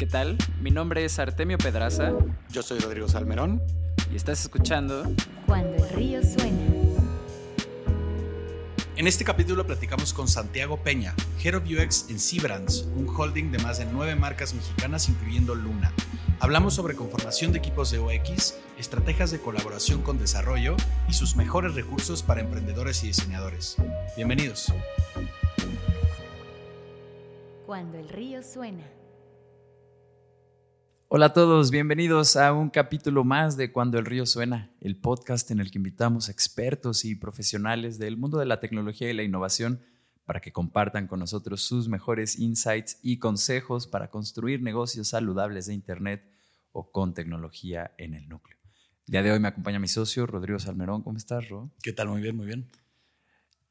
¿Qué tal? Mi nombre es Artemio Pedraza. Yo soy Rodrigo Salmerón. Y estás escuchando Cuando el río suena. En este capítulo platicamos con Santiago Peña, Head of UX en Cbrands, un holding de más de nueve marcas mexicanas incluyendo Luna. Hablamos sobre conformación de equipos de UX, estrategias de colaboración con desarrollo y sus mejores recursos para emprendedores y diseñadores. Bienvenidos. Cuando el río suena. Hola a todos, bienvenidos a un capítulo más de Cuando el río suena, el podcast en el que invitamos expertos y profesionales del mundo de la tecnología y la innovación para que compartan con nosotros sus mejores insights y consejos para construir negocios saludables de Internet o con tecnología en el núcleo. El día de hoy me acompaña mi socio Rodrigo Salmerón. ¿Cómo estás, Ro? ¿Qué tal? Muy bien, muy bien.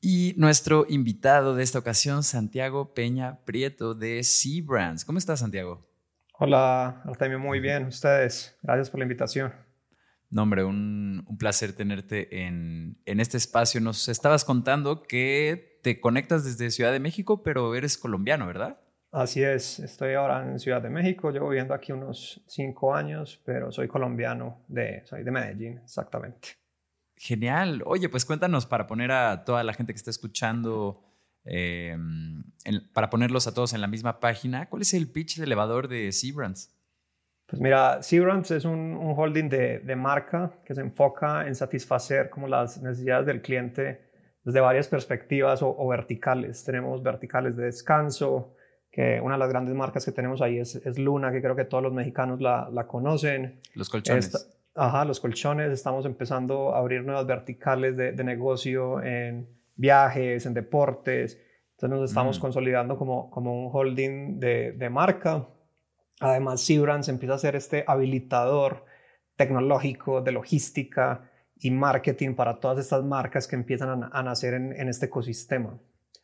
Y nuestro invitado de esta ocasión, Santiago Peña Prieto de C-Brands. ¿Cómo estás, Santiago? Hola, Artemio, muy bien. Ustedes, gracias por la invitación. No, hombre, un, un placer tenerte en, en, este espacio. Nos estabas contando que te conectas desde Ciudad de México, pero eres colombiano, ¿verdad? Así es, estoy ahora en Ciudad de México, llevo viviendo aquí unos cinco años, pero soy colombiano, de, soy de Medellín, exactamente. Genial. Oye, pues cuéntanos para poner a toda la gente que está escuchando eh, en, para ponerlos a todos en la misma página, ¿cuál es el pitch de elevador de Seabrands? Pues mira, Seabrands es un, un holding de, de, marca que se enfoca en satisfacer como las necesidades del cliente desde varias perspectivas o, o, verticales. Tenemos verticales de descanso, que una de las grandes marcas que tenemos ahí es, es Luna, que creo que todos los mexicanos la, la conocen. Los colchones. Esta, ajá, los colchones. Estamos empezando a abrir nuevas verticales de, de negocio en viajes, en deportes. Entonces nos estamos mm. consolidando como, como un holding de, de marca. Además, Seabrands empieza a ser este habilitador tecnológico de logística y marketing para todas estas marcas que empiezan a, a nacer en, en, este ecosistema.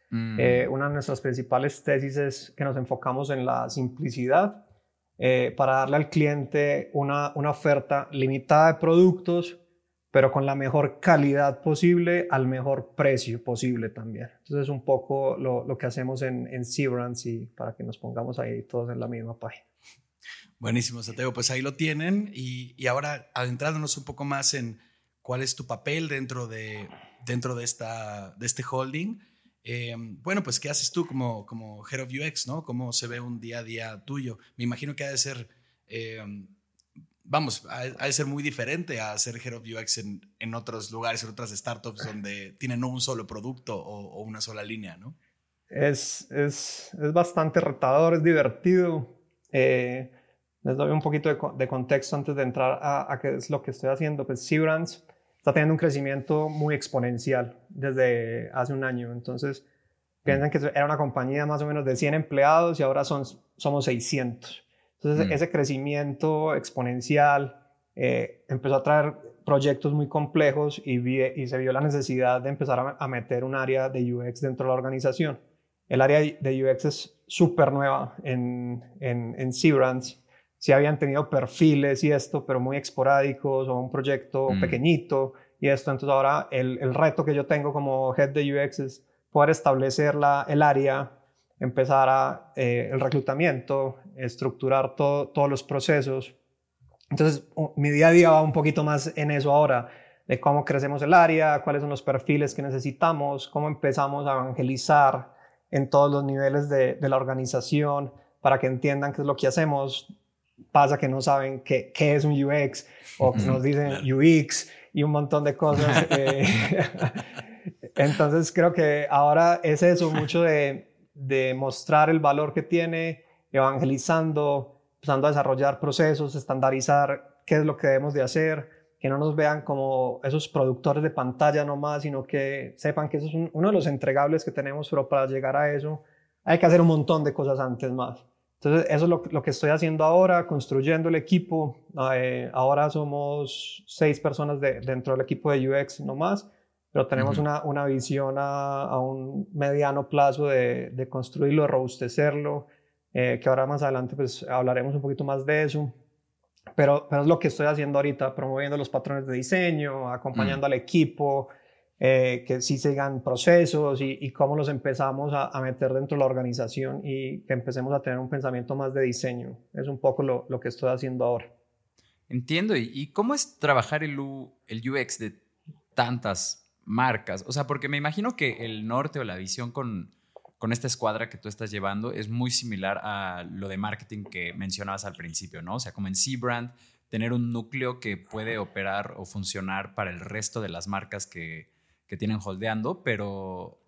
Mm. Eh, una de nuestras principales tesis es que nos enfocamos en la simplicidad eh, para darle al cliente una, una oferta limitada de productos pero con la mejor calidad posible al mejor precio posible también. Entonces es un poco lo, lo que hacemos en, en Seabrands y para que nos pongamos ahí todos en la misma página. Buenísimo, Santiago. Pues ahí lo tienen y, y, ahora adentrándonos un poco más en cuál es tu papel dentro de, dentro de, esta, de este holding. Eh, bueno, pues ¿qué haces tú como, como Head of UX? ¿no? ¿Cómo se ve un día a día tuyo? Me imagino que ha de ser... Eh, vamos, ha, de ser muy diferente a hacer Head of UX en, en, otros lugares, en otras startups donde tienen un solo producto o, o una sola línea, ¿no? Es, es, es, bastante retador, es divertido. Eh, les doy un poquito de, de, contexto antes de entrar a, a qué es lo que estoy haciendo. Pues Seabrands está teniendo un crecimiento muy exponencial desde hace un año. Entonces, piensan que era una compañía más o menos de 100 empleados y ahora son, somos 600. Entonces, mm. ese crecimiento exponencial eh, empezó a traer proyectos muy complejos y, vi, y, se vio la necesidad de empezar a, a, meter un área de UX dentro de la organización. El área de UX es súper nueva en, en, en Seabrands. Sí habían tenido perfiles y esto, pero muy esporádicos o un proyecto mm. pequeñito y esto. Entonces ahora el, el, reto que yo tengo como head de UX es poder establecer la, el área empezar a, eh, el reclutamiento, estructurar todo, todos los procesos. Entonces, mi día a día va un poquito más en eso ahora, de cómo crecemos el área, cuáles son los perfiles que necesitamos, cómo empezamos a evangelizar en todos los niveles de, de la organización para que entiendan qué es lo que hacemos. Pasa que no saben qué, qué es un UX o que nos dicen UX y un montón de cosas. Eh, entonces creo que ahora es eso, mucho de de mostrar el valor que tiene, evangelizando, empezando a desarrollar procesos, estandarizar qué es lo que debemos de hacer, que no nos vean como esos productores de pantalla nomás, sino que sepan que eso es un, uno de los entregables que tenemos, pero para llegar a eso hay que hacer un montón de cosas antes más. Entonces, eso es lo, que estoy haciendo ahora, construyendo el equipo. Eh, ahora somos seis personas de, dentro del equipo de UX nomás pero tenemos uh -huh. una, una, visión a, a, un mediano plazo de, de construirlo, de robustecerlo, eh, que ahora más adelante pues hablaremos un poquito más de eso. Pero, pero es lo que estoy haciendo ahorita, promoviendo los patrones de diseño, acompañando uh -huh. al equipo, eh, que sí sigan procesos y, y cómo los empezamos a, a, meter dentro de la organización y que empecemos a tener un pensamiento más de diseño. Es un poco lo, lo que estoy haciendo ahora. Entiendo. ¿Y, y cómo es trabajar el, U, el UX de tantas marcas? O sea, porque me imagino que el norte o la visión con, con esta escuadra que tú estás llevando es muy similar a lo de marketing que mencionabas al principio, ¿no? O sea, como en C-Brand, tener un núcleo que puede operar o funcionar para el resto de las marcas que, que tienen holdeando, pero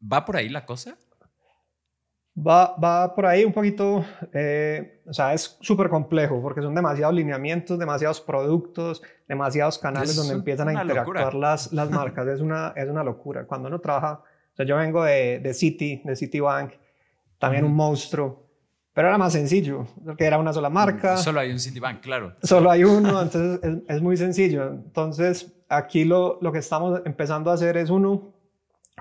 ¿va por ahí la cosa? Va, va por ahí un poquito, eh, o sea, es súper complejo porque son demasiados lineamientos, demasiados productos, demasiados canales Es donde empiezan a interactuar las, las marcas. es, una, es una locura. Cuando uno trabaja, o sea, yo vengo de, de Citi, de Citibank, también un Ujú. monstruo, pero era más sencillo, porque era una sola marca. Solo hay un Citibank, claro. Solo hay uno, entonces es, es muy sencillo. Entonces, aquí lo, lo que estamos empezando a hacer es uno,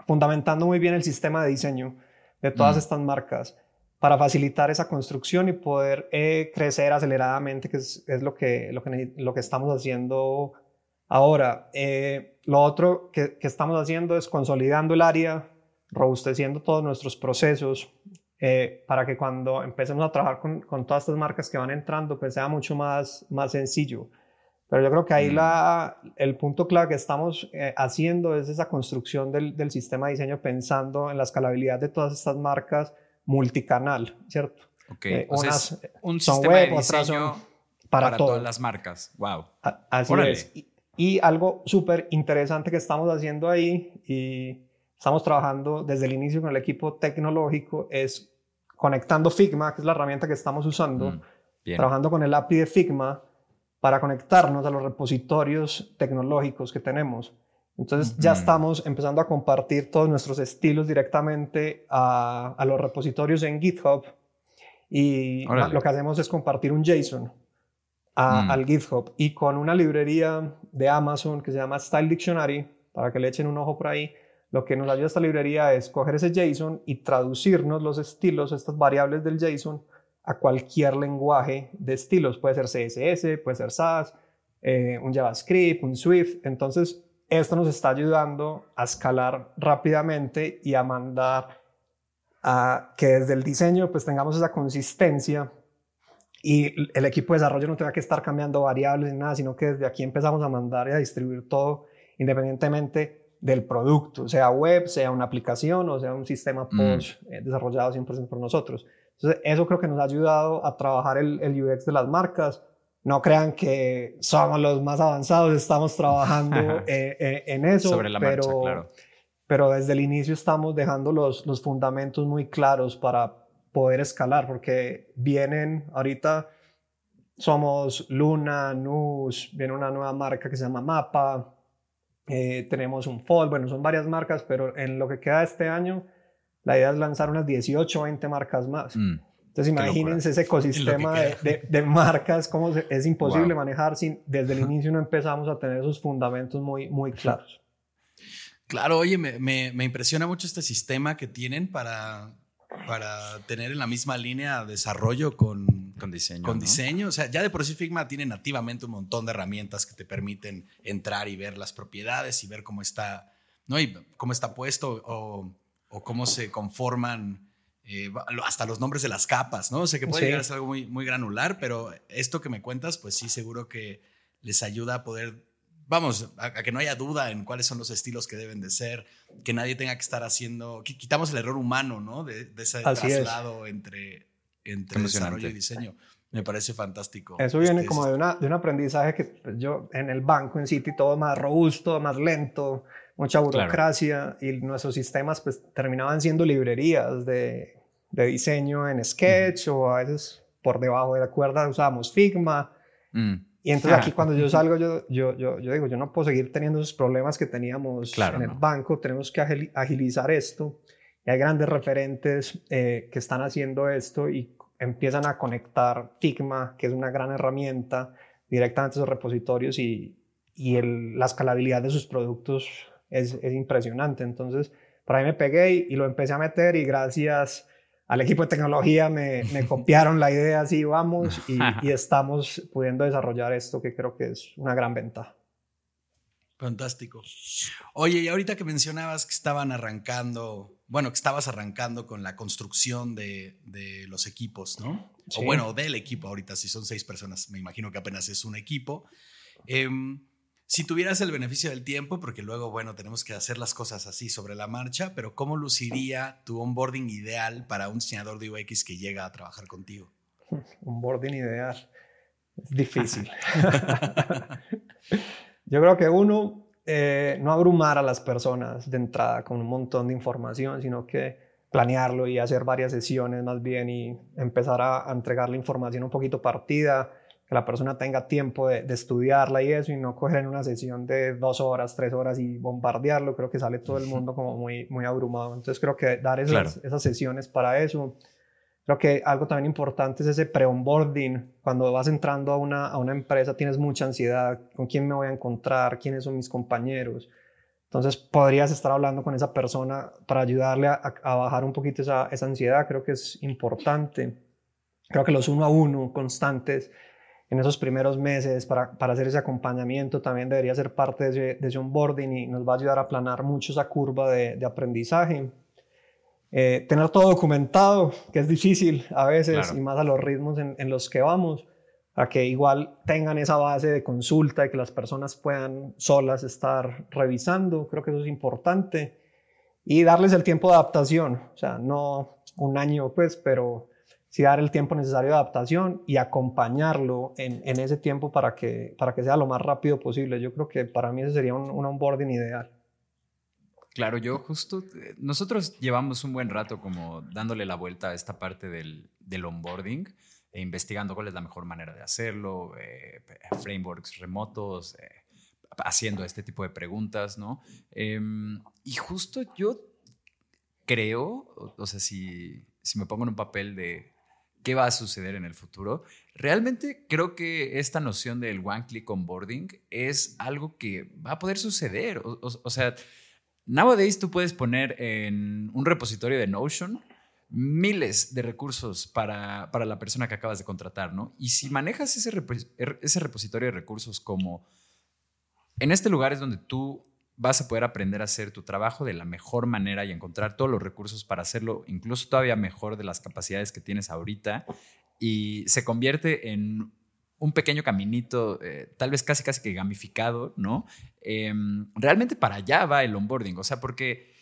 fundamentando muy bien el sistema de diseño de todas Mm. estas marcas para facilitar esa construcción y poder eh, crecer aceleradamente, que es, es lo, que, lo, que, lo que estamos haciendo ahora. Eh, lo otro que, que estamos haciendo es consolidando el área, robusteciendo todos nuestros procesos, eh, para que cuando empecemos a trabajar con, con todas estas marcas que van entrando, pues sea mucho más, más sencillo. Pero yo creo que ahí Mm. la, el punto clave que estamos eh, haciendo es esa construcción del, del sistema de diseño pensando en la escalabilidad de todas estas marcas multicanal, ¿cierto? Ok. Eh, o sea, unas es un son sistema web, de diseño son para, para, todas las marcas. Wow. A- Así Órale. es. Y, y algo súper interesante que estamos haciendo ahí y estamos trabajando desde el inicio con el equipo tecnológico es conectando Figma, que es la herramienta que estamos usando, Mm, trabajando con el API de Figma para conectarnos a los repositorios tecnológicos que tenemos. Entonces ya estamos empezando a compartir todos nuestros estilos directamente a, a los repositorios en GitHub y Órale. lo que hacemos es compartir un JSON a- Mm. al GitHub y con una librería de Amazon que se llama Style Dictionary, para que le echen un ojo por ahí, lo que nos ayuda esta librería es coger ese JSON y traducirnos los estilos, estas variables del JSON, a cualquier lenguaje de estilos. Puede ser CSS, puede ser SAS, eh, un JavaScript, un Swift. Entonces, esto nos está ayudando a escalar rápidamente y a mandar a que desde el diseño pues tengamos esa consistencia y el equipo de desarrollo no tenga que estar cambiando variables ni nada, sino que desde aquí empezamos a mandar y a distribuir todo independientemente del producto, sea web, sea una aplicación o sea un sistema Mm. push eh, desarrollado 100% por nosotros. Entonces, eso creo que nos ha ayudado a trabajar el, el UX de las marcas. No crean que somos los más avanzados, estamos trabajando eh, eh, en eso, Sobre la pero, marcha, claro. pero desde el inicio estamos dejando los, los fundamentos muy claros para poder escalar, porque vienen ahorita, somos Luna, Nus, viene una nueva marca que se llama Mapa, eh, tenemos un Fold, bueno, son varias marcas, pero en lo que queda este año, la idea es lanzar unas 18 o 20 marcas más. Mm, Entonces imagínense ese ecosistema de, de- de marcas, cómo se- es imposible Wow. manejar sin desde el inicio no empezamos a tener esos fundamentos muy, muy claros. Claro, oye, me, me- me impresiona mucho este sistema que tienen para, para tener en la misma línea desarrollo con, con diseño. con ¿no? diseño. O sea, ya de por sí Figma tiene nativamente un montón de herramientas que te permiten entrar y ver las propiedades y ver cómo está, ¿no? Y cómo está puesto o, o cómo se conforman eh, hasta los nombres de las capas, ¿no? O sea, que puede Sí. llegar a ser algo muy, muy granular, pero esto que me cuentas, pues sí, seguro que les ayuda a poder, vamos, a, a que no haya duda en cuáles son los estilos que deben de ser, que nadie tenga que estar haciendo, qui- quitamos el error humano, ¿no? De, de ese Así es. traslado entre, entre emocionante. desarrollo y diseño. Me parece fantástico. Eso viene Este, como de, una, de un aprendizaje que pues, yo en el banco, en City, todo más robusto, más lento, mucha burocracia y nuestros sistemas pues terminaban siendo librerías de, de diseño en Sketch o a veces por debajo de la cuerda usábamos Figma. Mm, Y entonces aquí cuando yo salgo, yo, yo, yo, yo digo, yo no puedo seguir teniendo esos problemas que teníamos Claro, en el no. banco, tenemos que agili- agilizar esto. Y hay grandes referentes eh, que están haciendo esto y empiezan a conectar Figma, que es una gran herramienta, directamente a esos repositorios y, y el- la escalabilidad de sus productos es, es impresionante. Entonces, por ahí me pegué y, y lo empecé a meter y gracias al equipo de tecnología me, me copiaron la idea, así vamos, y, y estamos pudiendo desarrollar esto que creo que es una gran ventaja. Fantástico. Oye, y ahorita que mencionabas que estaban arrancando, bueno, que estabas arrancando con la construcción de, de los equipos, ¿no? Sí. O bueno, del equipo ahorita, si son seis personas, me imagino que apenas es un equipo. Em, si tuvieras el beneficio del tiempo, porque luego, bueno, tenemos que hacer las cosas así sobre la marcha, pero ¿cómo luciría tu onboarding ideal para un diseñador de UX que llega a trabajar contigo? Un boarding ideal. Es difícil. Yo creo que uno, eh, no abrumar a las personas de entrada con un montón de información, sino que planearlo y hacer varias sesiones más bien y empezar a, a entregar la información un poquito partida, que la persona tenga tiempo de, de, estudiarla y eso, y no coger en una sesión de dos horas, tres horas y bombardearlo. Creo que sale todo el mundo como muy, muy abrumado. Entonces creo que dar esas, claro. esas sesiones para eso. Creo que algo también importante es ese pre-onboarding. Cuando vas entrando a una, a una empresa tienes mucha ansiedad. ¿Con quién me voy a encontrar? ¿Quiénes son mis compañeros? Entonces podrías estar hablando con esa persona para ayudarle a, a bajar un poquito esa, esa ansiedad. Creo que es importante. Creo que los uno a uno constantes en esos primeros meses para, para hacer ese acompañamiento también debería ser parte de ese, de ese onboarding y nos va a ayudar a aplanar mucho esa curva de, de aprendizaje. Eh, tener todo documentado, que es difícil a veces claro. y más a los ritmos en, en, los que vamos, a que igual tengan esa base de consulta y que las personas puedan solas estar revisando, creo que eso es importante. Y darles el tiempo de adaptación, o sea, no un año pues, pero sí dar el tiempo necesario de adaptación y acompañarlo en, en, ese tiempo para que, para que sea lo más rápido posible. Yo creo que para mí ese sería un, un onboarding ideal. Claro, yo justo, nosotros llevamos un buen rato como dándole la vuelta a esta parte del, del onboarding e investigando cuál es la mejor manera de hacerlo, eh, frameworks remotos, eh, haciendo este tipo de preguntas, ¿no? Eh, y justo yo creo, o, o sea, si, si me pongo en un papel de qué va a suceder en el futuro, realmente creo que esta noción del one click onboarding es algo que va a poder suceder. O, sea, nowadays tú puedes poner en un repositorio de Notion miles de recursos para, para la persona que acabas de contratar, ¿no? Y si manejas ese, rep ese repositorio de recursos como en este lugar es donde tú vas a poder aprender a hacer tu trabajo de la mejor manera y encontrar todos los recursos para hacerlo incluso todavía mejor de las capacidades que tienes ahorita y se convierte en un pequeño caminito, eh, tal vez casi casi que gamificado, ¿no? Eh, realmente para allá va el onboarding, o sea, porque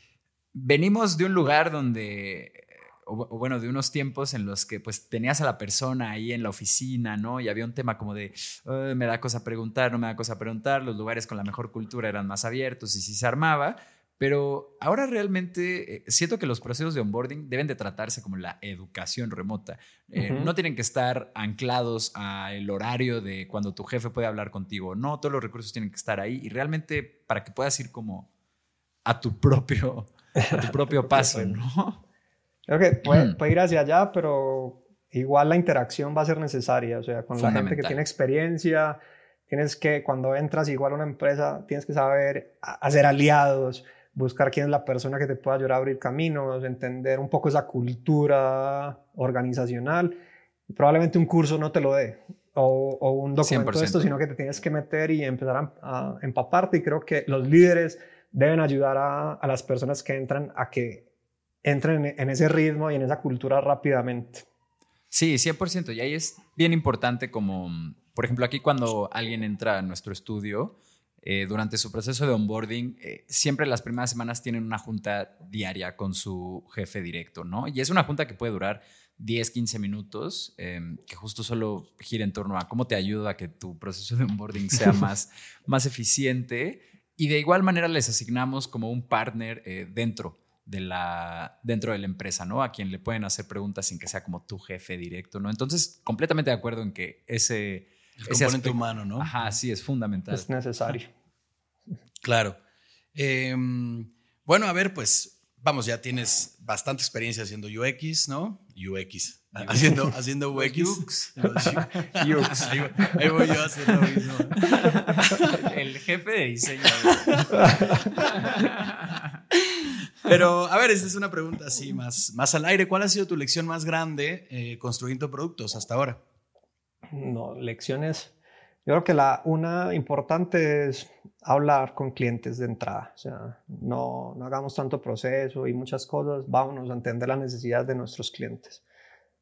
venimos de un lugar donde o, o, bueno, de unos tiempos en los que pues tenías a la persona ahí en la oficina, ¿no? Y había un tema como de, oh, me da cosa preguntar, no me da cosa preguntar, los lugares con la mejor cultura eran más abiertos y sí se armaba, pero ahora realmente eh, siento que los procesos de onboarding deben de tratarse como la educación remota. Eh, uh -huh. No tienen que estar anclados al horario de cuando tu jefe puede hablar contigo, no, todos los recursos tienen que estar ahí y realmente para que puedas ir como a tu propio, a tu propio paso, ¿no? Creo que puede, puede, ir hacia allá, pero igual la interacción va a ser necesaria, o sea, con la gente que tiene experiencia, tienes que, cuando entras igual a una empresa, tienes que saber hacer aliados, buscar quién es la persona que te pueda ayudar a abrir caminos, entender un poco esa cultura organizacional. Probablemente un curso no te lo dé, o, o un documento 100%. de esto, sino que te tienes que meter y empezar a, a empaparte, y creo que los líderes deben ayudar a, a las personas que entran a que entren en ese ritmo y en esa cultura rápidamente. Sí, 100%. Y ahí es bien importante como, por ejemplo, aquí cuando alguien entra a nuestro estudio, eh, durante su proceso de onboarding, eh, siempre las primeras semanas tienen una junta diaria con su jefe directo, ¿no? Y es una junta que puede durar 10, 15 minutos, eh, que justo solo gira en torno a cómo te ayuda a que tu proceso de onboarding sea más, más eficiente. Y de igual manera les asignamos como un partner eh, dentro de la, dentro de la empresa, ¿no? A quien le pueden hacer preguntas sin que sea como tu jefe directo, ¿no? Entonces, completamente de acuerdo en que ese... El ese componente aspecto, humano, ¿no? Ajá, sí, es fundamental. Es necesario. Claro. Eh, bueno, a ver, pues, vamos, ya tienes bastante experiencia haciendo UX, ¿no? UX. Haciendo, haciendo UX. UX. UX. Ahí, ahí, voy yo a hacer lo mismo. El jefe de diseño. Pero, a ver, esta es una pregunta así más, más al aire. ¿Cuál ha sido tu lección más grande eh, construyendo productos hasta ahora? No, lecciones. Yo creo que la, una importante es hablar con clientes de entrada. O sea, no, no hagamos tanto proceso y muchas cosas. Vámonos a entender las necesidades de nuestros clientes.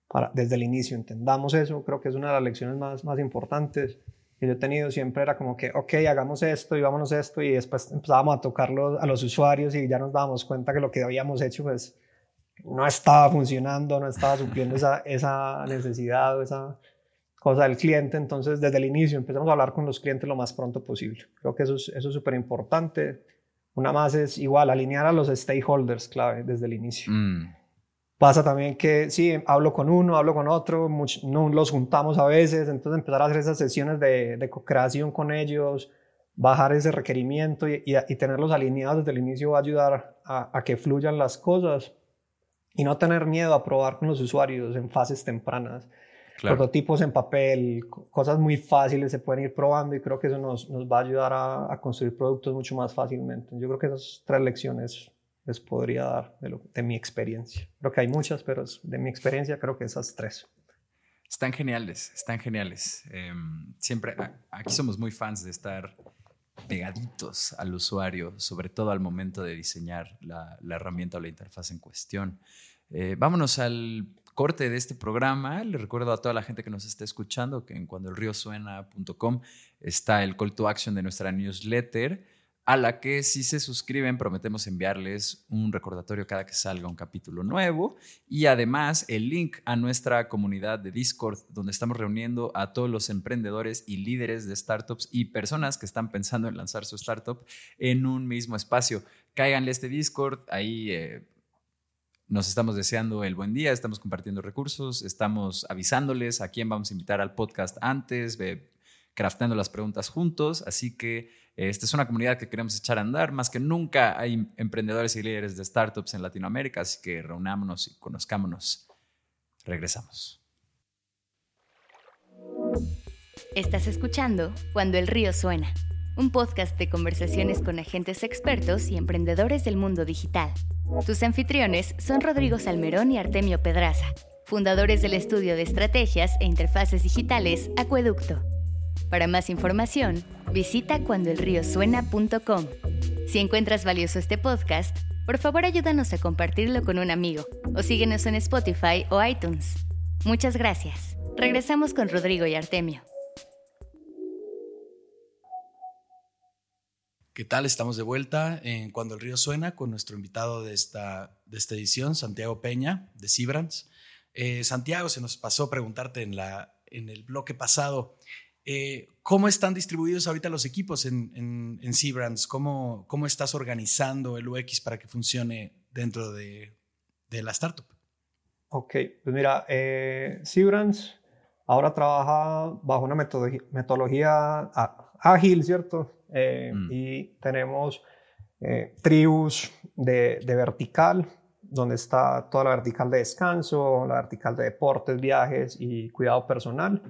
Para, desde el inicio entendamos eso. Creo que es una de las lecciones más, más importantes que yo he tenido. Siempre era como que, ok, hagamos esto y vámonos esto. Y después empezábamos a tocarlo a los usuarios y ya nos dábamos cuenta que lo que habíamos hecho, pues no estaba funcionando, no estaba supliendo esa, esa necesidad o esa cosa del cliente. Entonces, desde el inicio empezamos a hablar con los clientes lo más pronto posible. Creo que eso es súper importante. Una más es igual, alinear a los stakeholders clave desde el inicio. Mm. Pasa también que sí, hablo con uno, hablo con otro, no los juntamos a veces, entonces empezar a hacer esas sesiones de, de co-creación con ellos, bajar ese requerimiento y, y, tenerlos alineados desde el inicio va a ayudar a, a que fluyan las cosas y no tener miedo a probar con los usuarios en fases tempranas. Prototipos en papel, cosas muy fáciles se pueden ir probando y creo que eso nos, nos va a ayudar a, a, construir productos mucho más fácilmente. Yo creo que esas tres lecciones les podría dar de, mi experiencia. Creo que hay muchas, pero de mi experiencia creo que esas tres. Están geniales, están geniales. Eh, siempre, aquí somos muy fans de estar pegaditos al usuario, sobre todo al momento de diseñar la, la herramienta o la interfaz en cuestión. Eh, vámonos al corte de este programa. Le recuerdo a toda la gente que nos está escuchando que en cuandoelriosuena.com está el call to action de nuestra newsletter a la que si se suscriben prometemos enviarles un recordatorio cada que salga un capítulo nuevo y además el link a nuestra comunidad de Discord donde estamos reuniendo a todos los emprendedores y líderes de startups y personas que están pensando en lanzar su startup en un mismo espacio. Cáiganle este Discord, ahí eh, nos estamos deseando el buen día, estamos compartiendo recursos, estamos avisándoles a quién vamos a invitar al podcast antes, crafteando las preguntas juntos, así que esta es una comunidad que queremos echar a andar. Más que nunca hay emprendedores y líderes de startups en Latinoamérica, así que reunámonos y conozcámonos. Regresamos. Estás escuchando Cuando el río suena, un podcast de conversaciones con agentes expertos y emprendedores del mundo digital. Tus anfitriones son Rodrigo Salmerón y Artemio Pedraza, fundadores del estudio de estrategias e interfaces digitales Acueducto. Para más información, visita cuandoelriosuena.com. Si encuentras valioso este podcast, por favor ayúdanos a compartirlo con un amigo o síguenos en Spotify o iTunes. Muchas gracias. Regresamos con Rodrigo y Artemio. ¿Qué tal? Estamos de vuelta en Cuando el río suena con nuestro invitado de esta, de esta edición, Santiago Peña, de Cibrans. Eh, Santiago, se nos pasó preguntarte en, la, en el bloque pasado, eh, ¿Cómo están distribuidos ahorita los equipos en, en, en Cbrands? ¿Cómo, ¿Cómo, estás organizando el UX para que funcione dentro de, de la startup? Ok, pues mira, eh, ahora trabaja bajo una metodología, metodología ágil, ¿cierto? Eh, mm. Y tenemos eh, tribus de, de vertical, donde está toda la vertical de descanso, la vertical de deportes, viajes y cuidado personal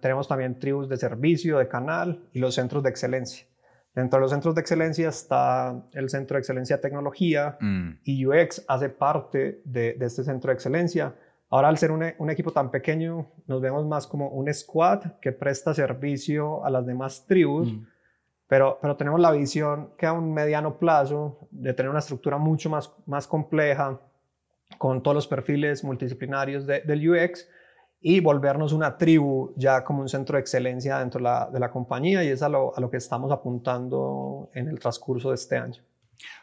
tenemos también tribus de servicio, de canal y los centros de excelencia. Dentro de los centros de excelencia está el Centro de Excelencia de Tecnología mm. y UX hace parte de, este centro de excelencia. Ahora, al ser un, equipo tan pequeño, nos vemos más como un squad que presta servicio a las demás tribus, mm. pero, pero tenemos la visión que a un mediano plazo de tener una estructura mucho más, más compleja con todos los perfiles multidisciplinarios del UX y volvernos una tribu ya como un centro de excelencia dentro de la, de la compañía y es a lo, a lo, que estamos apuntando en el transcurso de este año.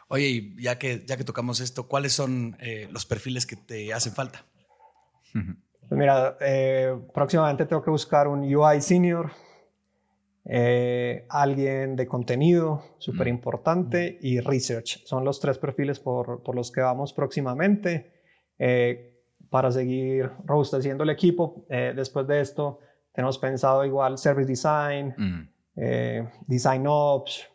Oye, ya que, ya que tocamos esto, ¿cuáles son eh, los perfiles que te hacen falta? Pues mira, eh, próximamente tengo que buscar un UI senior, eh, alguien de contenido, súper importante, y research. Son los tres perfiles por, por los que vamos próximamente para seguir robusteciendo el equipo. Eh, después de esto, tenemos pensado igual Service Design, mm. eh, Design Ops,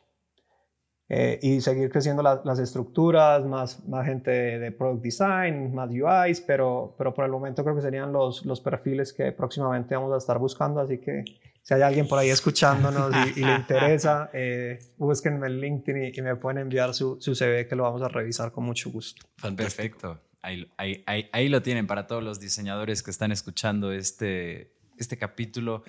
eh, y seguir creciendo las estructuras, más, más gente de, Product Design, más UIs, pero, pero por el momento creo que serían los, los perfiles que próximamente vamos a estar buscando, así que si hay alguien por ahí escuchándonos y, le interesa, eh, búsquenme en LinkedIn y, me pueden enviar su, su CV que lo vamos a revisar con mucho gusto. Perfecto. Ahí, lo tienen para todos los diseñadores que están escuchando este, este capítulo.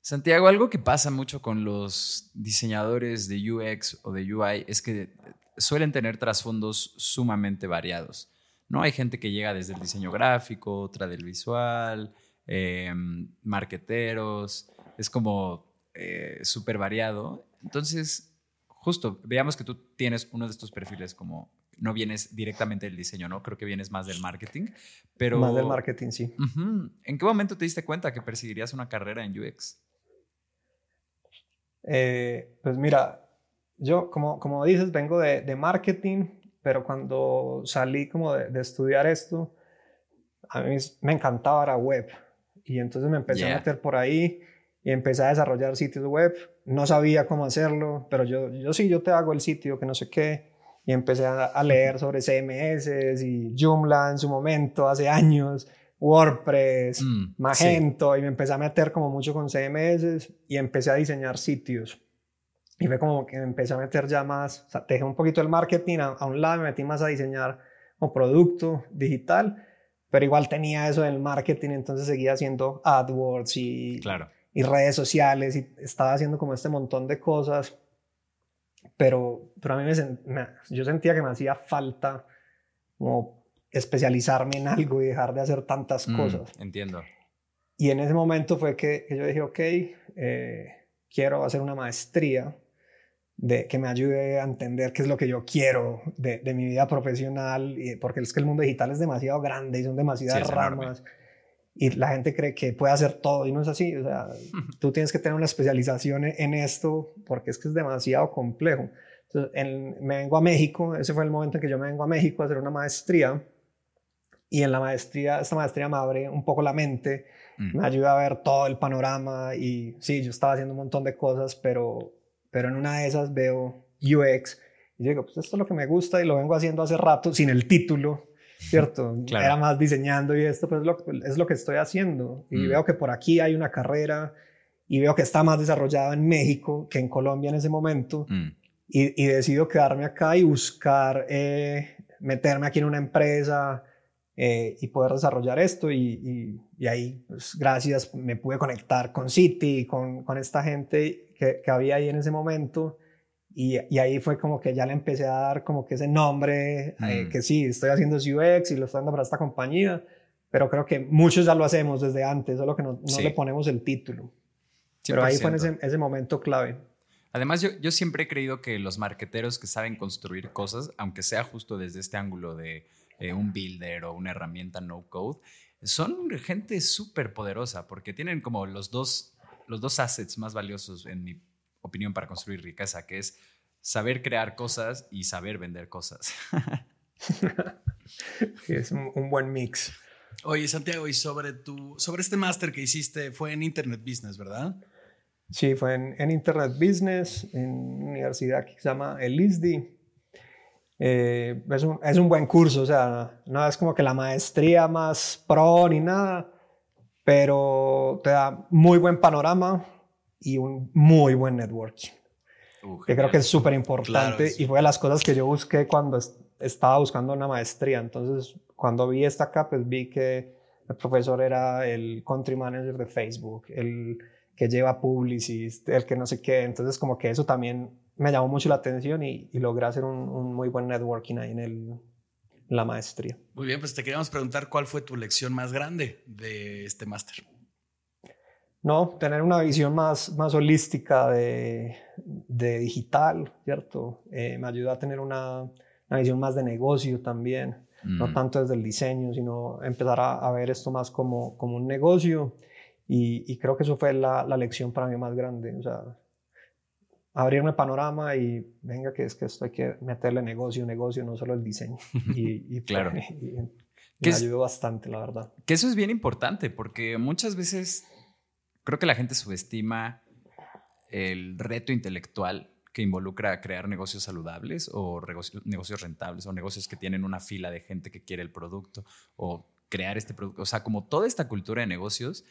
Santiago, algo que pasa mucho con los diseñadores de UX o de UI es que suelen tener trasfondos sumamente variados. ¿no? Hay gente que llega desde el diseño gráfico, otra del visual, eh, marqueteros, es como eh, súper variado. Entonces, justo, veamos que tú tienes uno de estos perfiles como no vienes directamente del diseño, ¿no? Creo que vienes más del marketing, pero... Más del marketing, sí. ¿En qué momento te diste cuenta que perseguirías una carrera en UX? Eh, pues mira, yo, como, como dices, vengo de, de marketing, pero cuando salí como de, estudiar esto, a mí me encantaba la web. Y entonces me empecé a meter por ahí y empecé a desarrollar sitios web. No sabía cómo hacerlo, pero yo, yo sí, yo te hago el sitio, que no sé qué. Y empecé a, leer sobre CMS y Joomla en su momento, hace años, WordPress, mm, Magento, y me empecé a meter como mucho con CMS y empecé a diseñar sitios. Y fue como que me empecé a meter ya más, o sea, dejé un poquito el marketing a, un lado, me metí más a diseñar un producto digital, pero igual tenía eso del marketing, entonces seguía haciendo AdWords y, claro. y redes sociales y estaba haciendo como este montón de cosas, pero, pero a mí me, yo sentía que me hacía falta como especializarme en algo y dejar de hacer tantas mm, cosas. Entiendo. Y en ese momento fue que, que yo dije, ok, eh, quiero hacer una maestría de, que me ayude a entender qué es lo que yo quiero de, de mi vida profesional, y, porque es que el mundo digital es demasiado grande y son demasiadas ramas. Y la gente cree que puede hacer todo y no es así. O sea, tú tienes que tener una especialización en esto porque es que es demasiado complejo. Entonces, me vengo a México, ese fue el momento en que yo me vengo a México a hacer una maestría. Y en la maestría, esta maestría me abre un poco la mente, mm. me ayuda a ver todo el panorama. Y sí, yo estaba haciendo un montón de cosas, pero pero en una de esas veo UX y digo, pues esto es lo que me gusta y lo vengo haciendo hace rato sin el título, ¿cierto? Era más diseñando y esto pues es lo, que estoy haciendo. Y mm. veo que por aquí hay una carrera y veo que está más desarrollada en México que en Colombia en ese momento. Mm. Y, decido quedarme acá y buscar eh, meterme aquí en una empresa eh, y poder desarrollar esto. Y, ahí, pues, gracias, me pude conectar con City, con, con esta gente que, había ahí en ese momento. Y, y, ahí fue como que ya le empecé a dar como que ese nombre, eh, mm. que sí, estoy haciendo UX y lo estoy dando para esta compañía, pero creo que muchos ya lo hacemos desde antes, solo que no, no le ponemos el título. Pero ahí fue en ese, ese, momento clave. Además, yo, yo siempre he creído que los marqueteros que saben construir cosas, aunque sea justo desde este ángulo de eh, un builder o una herramienta no code, son gente súper poderosa porque tienen como los dos los dos assets más valiosos, en mi opinión, para construir riqueza, que es saber crear cosas y saber vender cosas. es un, buen mix. Oye, Santiago, y sobre, tu, sobre este máster que hiciste, fue en Internet Business, ¿verdad? Sí, fue en, Internet Business, en una universidad que se llama el ISDI. Eh, es, un, es un buen curso, o sea, no es como que la maestría más pro ni nada, pero te da muy buen panorama y un muy buen networking. que creo que es súper importante y fue de las cosas que yo busqué cuando estaba buscando una maestría. Entonces, cuando vi esta acá, pues vi que el profesor era el country manager de Facebook, el que lleva publicist, el que no sé qué. Entonces, como que eso también me llamó mucho la atención y, logré hacer un, un, muy buen networking ahí en el, la maestría. Muy bien, pues te queríamos preguntar cuál fue tu lección más grande de este máster. No, tener una visión más, más holística de, de digital, ¿cierto? Eh, me ayuda a tener una, una, visión más de negocio también, no mm. tanto desde el diseño, sino empezar a, a ver esto más como, como un negocio. Y, y, creo que eso fue la, la lección para mí más grande. O sea, abrirme panorama y venga que es que esto hay que meterle negocio, negocio, no solo el diseño. Y, claro. me ayudó bastante, la verdad. Que eso es bien importante porque muchas veces creo que la gente subestima el reto intelectual que involucra crear negocios saludables o negocios rentables o negocios que tienen una fila de gente que quiere el producto o crear este producto. O sea, como toda esta cultura de negocios,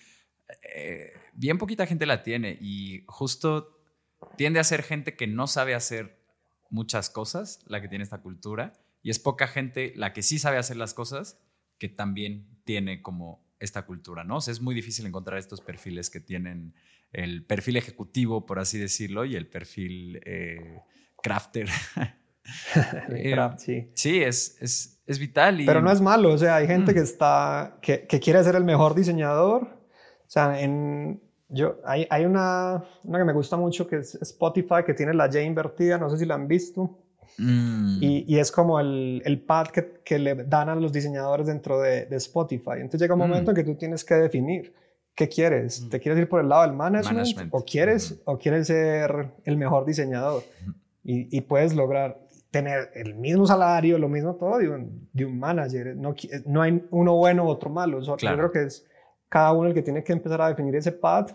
eh, bien poquita gente la tiene y justo tiende a ser gente que no sabe hacer muchas cosas, la que tiene esta cultura, y es poca gente la que sí sabe hacer las cosas, que también tiene como esta cultura, ¿no? O sea, es muy difícil encontrar estos perfiles que tienen el perfil ejecutivo, por así decirlo, y el perfil eh, crafter. Eh, sí. sí, es, es, es vital. Y... Pero no es malo, o sea, hay gente mm. que está, que, que, quiere ser el mejor diseñador. O sea, en, yo, hay, hay una, una que me gusta mucho que es Spotify, que tiene la Y invertida, no sé si la han visto. Mm. Y, y, es como el, el pad que, que, le dan a los diseñadores dentro de, de Spotify. Entonces llega un mm. momento en que tú tienes que definir qué quieres. ¿Te quieres ir por el lado del management, o quieres o quieres ser el mejor diseñador? Y, y, puedes lograr tener el mismo salario, lo mismo todo de un, de un manager. No, no hay uno bueno otro malo. Yo creo que es cada uno el que tiene que empezar a definir ese path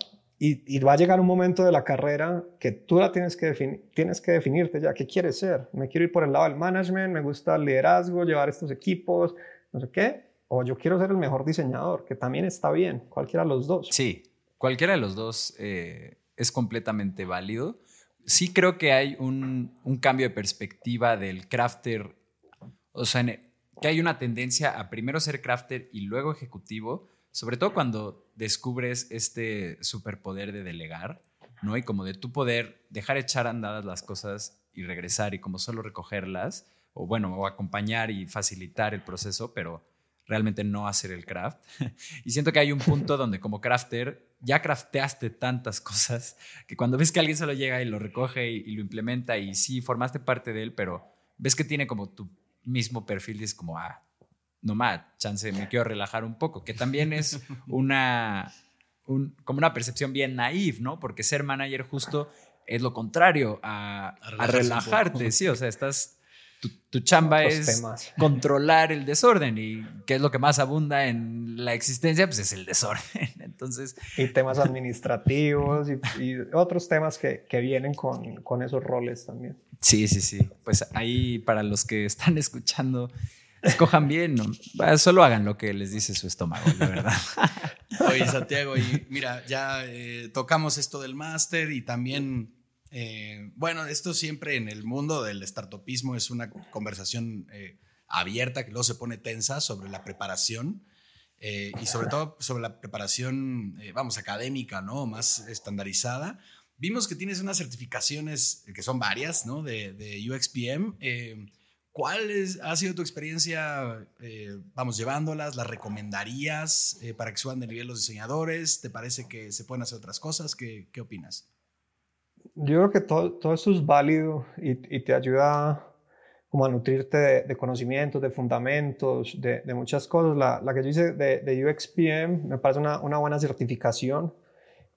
y, va a llegar un momento de la carrera que tú la tienes que, tienes que definirte ya. ¿Qué quieres ser? ¿Me quiero ir por el lado del management? ¿Me gusta el liderazgo? ¿Llevar estos equipos? No sé qué. O yo quiero ser el mejor diseñador, que también está bien. Cualquiera de los dos. Sí, cualquiera de los dos eh, es completamente válido sí creo que hay un, cambio de perspectiva del crafter, o sea, que hay una tendencia a primero ser crafter y luego ejecutivo, sobre todo cuando descubres este superpoder de delegar, ¿no? Y como de tu poder dejar echar andadas las cosas y regresar y como solo recogerlas, o bueno, o acompañar y facilitar el proceso, pero realmente no hacer el craft. y siento que hay un punto donde como crafter ya crafteaste tantas cosas que cuando ves que alguien solo llega y lo recoge y, lo implementa y sí, formaste parte de él, pero ves que tiene como tu mismo perfil y es como, ah, no más, chance, me quiero relajar un poco, que también es una, como una percepción bien naif, ¿no? Porque ser manager justo es lo contrario a, a relajarte, sí, o sea, estás tu, chamba es controlar el desorden y qué es lo que más abunda en la existencia, pues es el desorden. Entonces... Y temas administrativos y, otros temas que, que vienen con, con, esos roles también. Sí, sí, sí. Pues ahí para los que están escuchando, escojan bien, ¿no? solo hagan lo que les dice su estómago, la verdad. Oye, Santiago, y mira, ya eh, tocamos esto del máster y también eh, bueno, esto siempre en el mundo del startupismo es una conversación eh, abierta que luego se pone tensa sobre la preparación eh, y sobre todo sobre la preparación, vamos, académica, ¿no? Más estandarizada. Vimos que tienes unas certificaciones, que son varias, ¿no? De UXPM. ¿Cuál ha sido tu experiencia, vamos, llevándolas? ¿Las recomendarías para que suban de nivel los diseñadores? ¿Te parece que se pueden hacer otras cosas? ¿Qué, qué opinas? yo creo que todo, todo eso es válido y, y te ayuda como a nutrirte de, conocimientos, de fundamentos, de, de muchas cosas. La, la, que yo hice de, de UXPM me parece una, una buena certificación.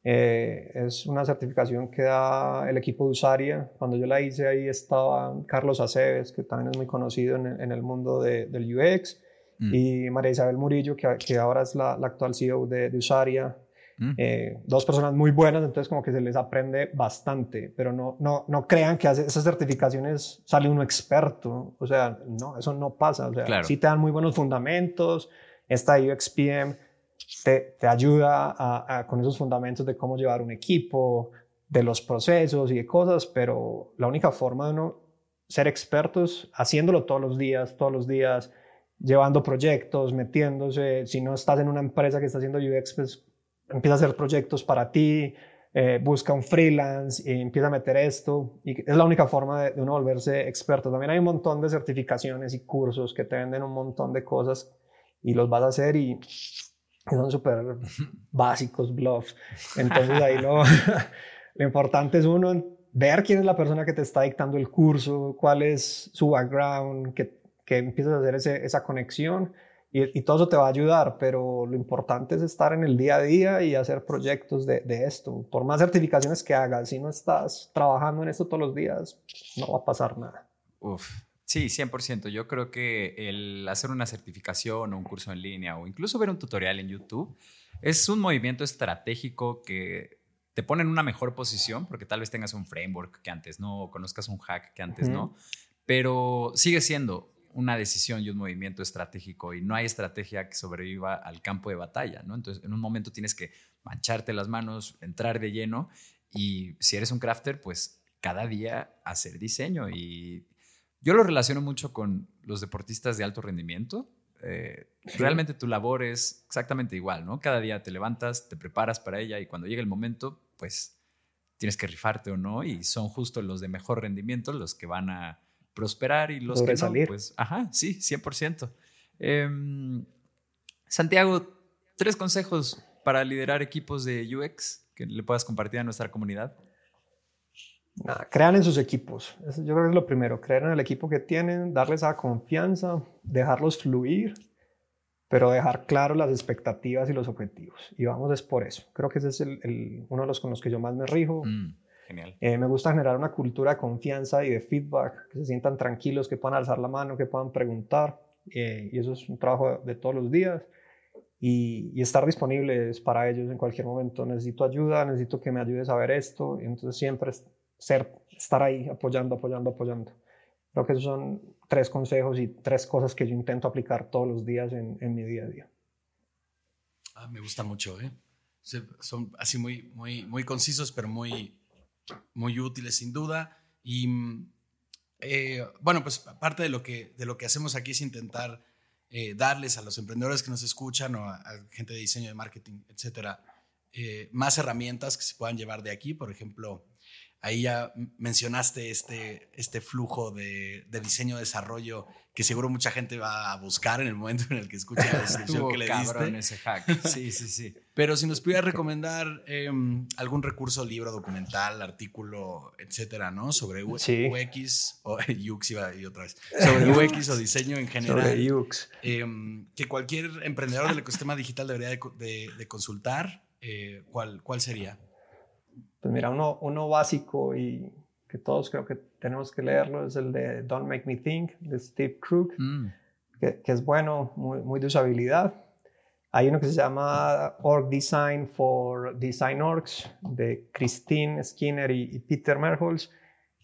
Eh, es una certificación que da el equipo de Usaria. Cuando yo la hice ahí estaba Carlos Aceves, que también es muy conocido en, en el mundo del UX, mm. y María Isabel Murillo, que, que ahora es la, la actual CEO de, de Usaria. Mm. Eh, dos personas muy buenas, entonces como que se les aprende bastante, pero no, no, no crean que hace esas certificaciones sale uno experto, o sea, no, eso no pasa, o sea, sí te dan muy buenos fundamentos, esta UXPM te, te ayuda a, con esos fundamentos de cómo llevar un equipo, de los procesos y de cosas, pero la única forma de uno ser expertos haciéndolo todos los días, todos los días, llevando proyectos, metiéndose, si no estás en una empresa que está haciendo UX, pues empieza a hacer proyectos para ti, eh, busca un freelance y empieza a meter esto. Y es la única forma de, uno volverse experto. También hay un montón de certificaciones y cursos que te venden un montón de cosas y los vas a hacer y, son súper básicos, bluffs. Entonces ahí lo, lo importante es uno ver quién es la persona que te está dictando el curso, cuál es su background, que, que empiezas a hacer ese, esa conexión y, todo eso te va a ayudar, pero lo importante es estar en el día a día y hacer proyectos de, de, esto. Por más certificaciones que hagas, si no estás trabajando en esto todos los días, no va a pasar nada. Uf, sí, 100%. Yo creo que el hacer una certificación o un curso en línea o incluso ver un tutorial en YouTube es un movimiento estratégico que te pone en una mejor posición porque tal vez tengas un framework que antes no, o conozcas un hack que antes no, pero sigue siendo una decisión y un movimiento estratégico y no hay estrategia que sobreviva al campo de batalla, ¿no? Entonces, en un momento tienes que mancharte las manos, entrar de lleno y si eres un crafter, pues cada día hacer diseño y yo lo relaciono mucho con los deportistas de alto rendimiento. eh, realmente tu labor es exactamente igual, ¿no? Cada día te levantas, te preparas para ella y cuando llega el momento, pues tienes que rifarte o no y son justo los de mejor rendimiento los que van a prosperar y los que no, pues, ajá, sí, 100%. Em, Santiago, tres consejos para liderar equipos de UX que le puedas compartir a nuestra comunidad. Crean en sus equipos. Eso yo creo que es lo primero. Creer en el equipo que tienen, darles esa confianza, dejarlos fluir, pero dejar claro las expectativas y los objetivos. Y vamos es por eso. Creo que ese es el, uno de los con los que yo más me rijo. Mm, genial. Eh, me gusta generar una cultura de confianza y de feedback, que se sientan tranquilos, que puedan alzar la mano, que puedan preguntar. Eh, y eso es un trabajo de todos los días. Y, y, estar disponibles para ellos en cualquier momento. Necesito ayuda, necesito que me ayudes a ver esto. Y entonces siempre ser, estar ahí apoyando, apoyando, apoyando. Creo que esos son tres consejos y tres cosas que yo intento aplicar todos los días en, en mi día a día. Ah, me gusta mucho, ¿eh? Son así muy, muy, muy concisos, pero muy, muy útiles sin duda. Y eh, bueno, pues parte de lo, que, de lo que hacemos aquí es intentar eh, darles a los emprendedores que nos escuchan o a, gente de diseño, de marketing, etcétera, eh, más herramientas que se puedan llevar de aquí. Por ejemplo, Ahí ya mencionaste este, este flujo de, de diseño-desarrollo que seguro mucha gente va a buscar en el momento en el que escuche la descripción que le diste. ese hack. Sí, sí, sí. Pero si nos pudiera recomendar em, algún recurso, libro, documental, artículo, etcétera, ¿no? Sobre UX o UX iba y otra vez. Sobre UX o diseño en general. Sobre UX. Em, que cualquier emprendedor del ecosistema digital debería de, de, consultar. Eh, ¿cuál, ¿Cuál sería? Pues mira, uno, uno básico y que todos creo que tenemos que leerlo es el de Don't Make Me Think de Steve Krug, mm. que, que, es bueno, muy, muy, de usabilidad. Hay uno que se llama Org Design for Design Orgs de Christine Skinner y, Peter Merholz.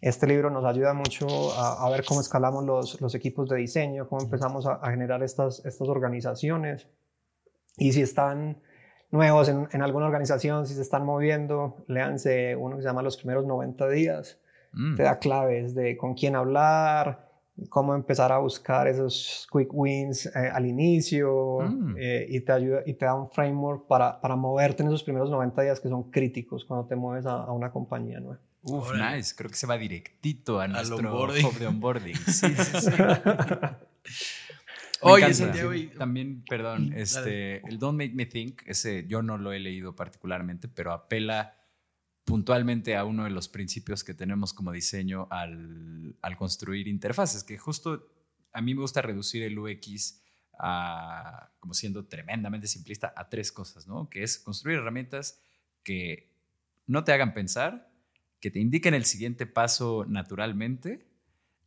Este libro nos ayuda mucho a, a ver cómo escalamos los, los, equipos de diseño, cómo empezamos a, a generar estas, estas organizaciones y si están nuevos en, en, alguna organización, si se están moviendo, léanse uno que se llama Los primeros 90 días. Mm. Te da claves de con quién hablar, cómo empezar a buscar esos quick wins eh, al inicio mm. eh, y, te ayuda, y te da un framework para, para moverte en esos primeros 90 días que son críticos cuando te mueves a, una compañía nueva. Uf, nice. Creo que se va directito a nuestro hub de onboarding. Sí, sí, sí. Oye, Santiago. También, perdón, este, el Don't Make Me Think, ese yo no lo he leído particularmente, pero apela puntualmente a uno de los principios que tenemos como diseño al, al construir interfaces, que justo a mí me gusta reducir el UX a, como siendo tremendamente simplista, a tres cosas, ¿no? Que es construir herramientas que no te hagan pensar, que te indiquen el siguiente paso naturalmente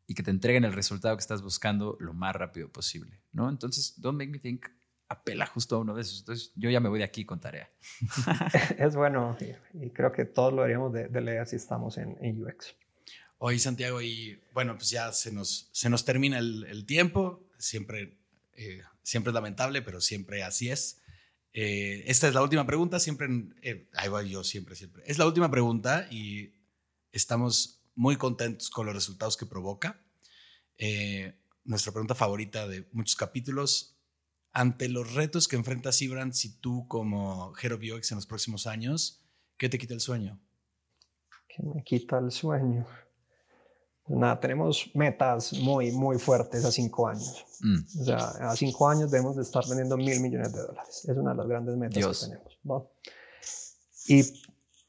y que te entreguen el resultado que estás buscando lo más rápido posible, ¿no? Entonces, Don't Make Me Think apela justo a uno de esos. Entonces, yo ya me voy de aquí con tarea. es bueno y, creo que todos lo haríamos de, leer si estamos en, UX. Oye, Santiago, y bueno, pues ya se nos, se nos termina el, tiempo. Siempre, eh, siempre es lamentable, pero siempre así es. Eh, esta es la última pregunta, siempre, eh, ahí voy yo, siempre, siempre. Es la última pregunta y estamos muy contentos con los resultados que provoca. Eh, nuestra pregunta favorita de muchos capítulos, ante los retos que enfrenta Sibrand, si tú como of UX en los próximos años, ¿qué te quita el sueño? ¿Qué me quita el sueño? Nada, tenemos metas muy, muy fuertes a cinco años. Mm. O sea, a cinco años debemos de estar vendiendo mil millones de dólares. Es una de las grandes metas que tenemos. Y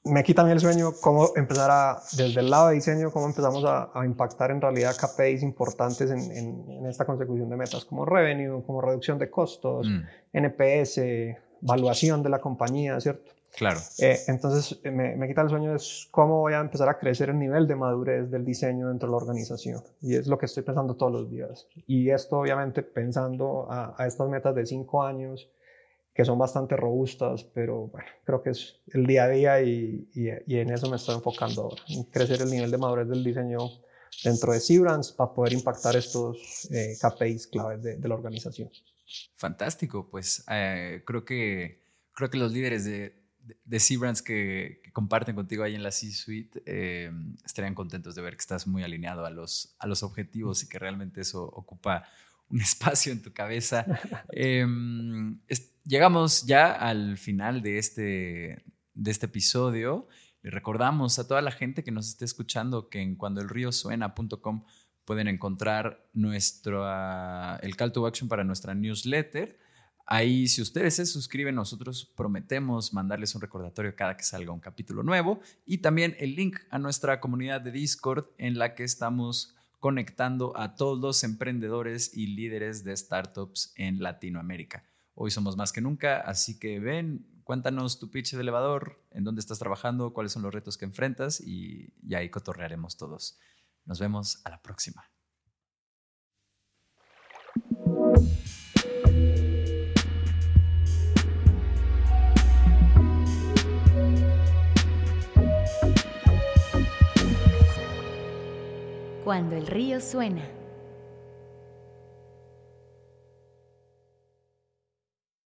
me quita también el sueño cómo empezar a, desde el lado de diseño, cómo empezamos a, impactar en realidad KPIs importantes en, en, esta consecución de metas, como revenue, como reducción de costos, mm. NPS, evaluación de la compañía, ¿cierto? Claro. Eh, entonces, eh, me, me, quita el sueño es cómo voy a empezar a crecer el nivel de madurez del diseño dentro de la organización. Y es lo que estoy pensando todos los días. Y esto, obviamente, pensando a, a estas metas de cinco años, que son bastante robustas, pero bueno, creo que es el día a día y, y, en eso me estoy enfocando ahora, en crecer el nivel de madurez del diseño dentro de Sibrans para poder impactar estos eh, KPIs claves de, de, la organización. Fantástico, pues eh, creo, que, creo que los líderes de, de Seabrands que, comparten contigo ahí en la C-Suite eh, estarían contentos de ver que estás muy alineado a los, a los objetivos y que realmente eso ocupa un espacio en tu cabeza. Em, llegamos ya al final de este, de este episodio. Le recordamos a toda la gente que nos esté escuchando que en cuandoelriosuena.com pueden encontrar nuestro, el call to action para nuestra newsletter. Ahí, si ustedes se suscriben, nosotros prometemos mandarles un recordatorio cada que salga un capítulo nuevo y también el link a nuestra comunidad de Discord en la que estamos conectando a todos los emprendedores y líderes de startups en Latinoamérica. Hoy somos más que nunca, así que ven, cuéntanos tu pitch de elevador, en dónde estás trabajando, cuáles son los retos que enfrentas y, y ahí cotorrearemos todos. Nos vemos a la próxima. Cuando el río suena.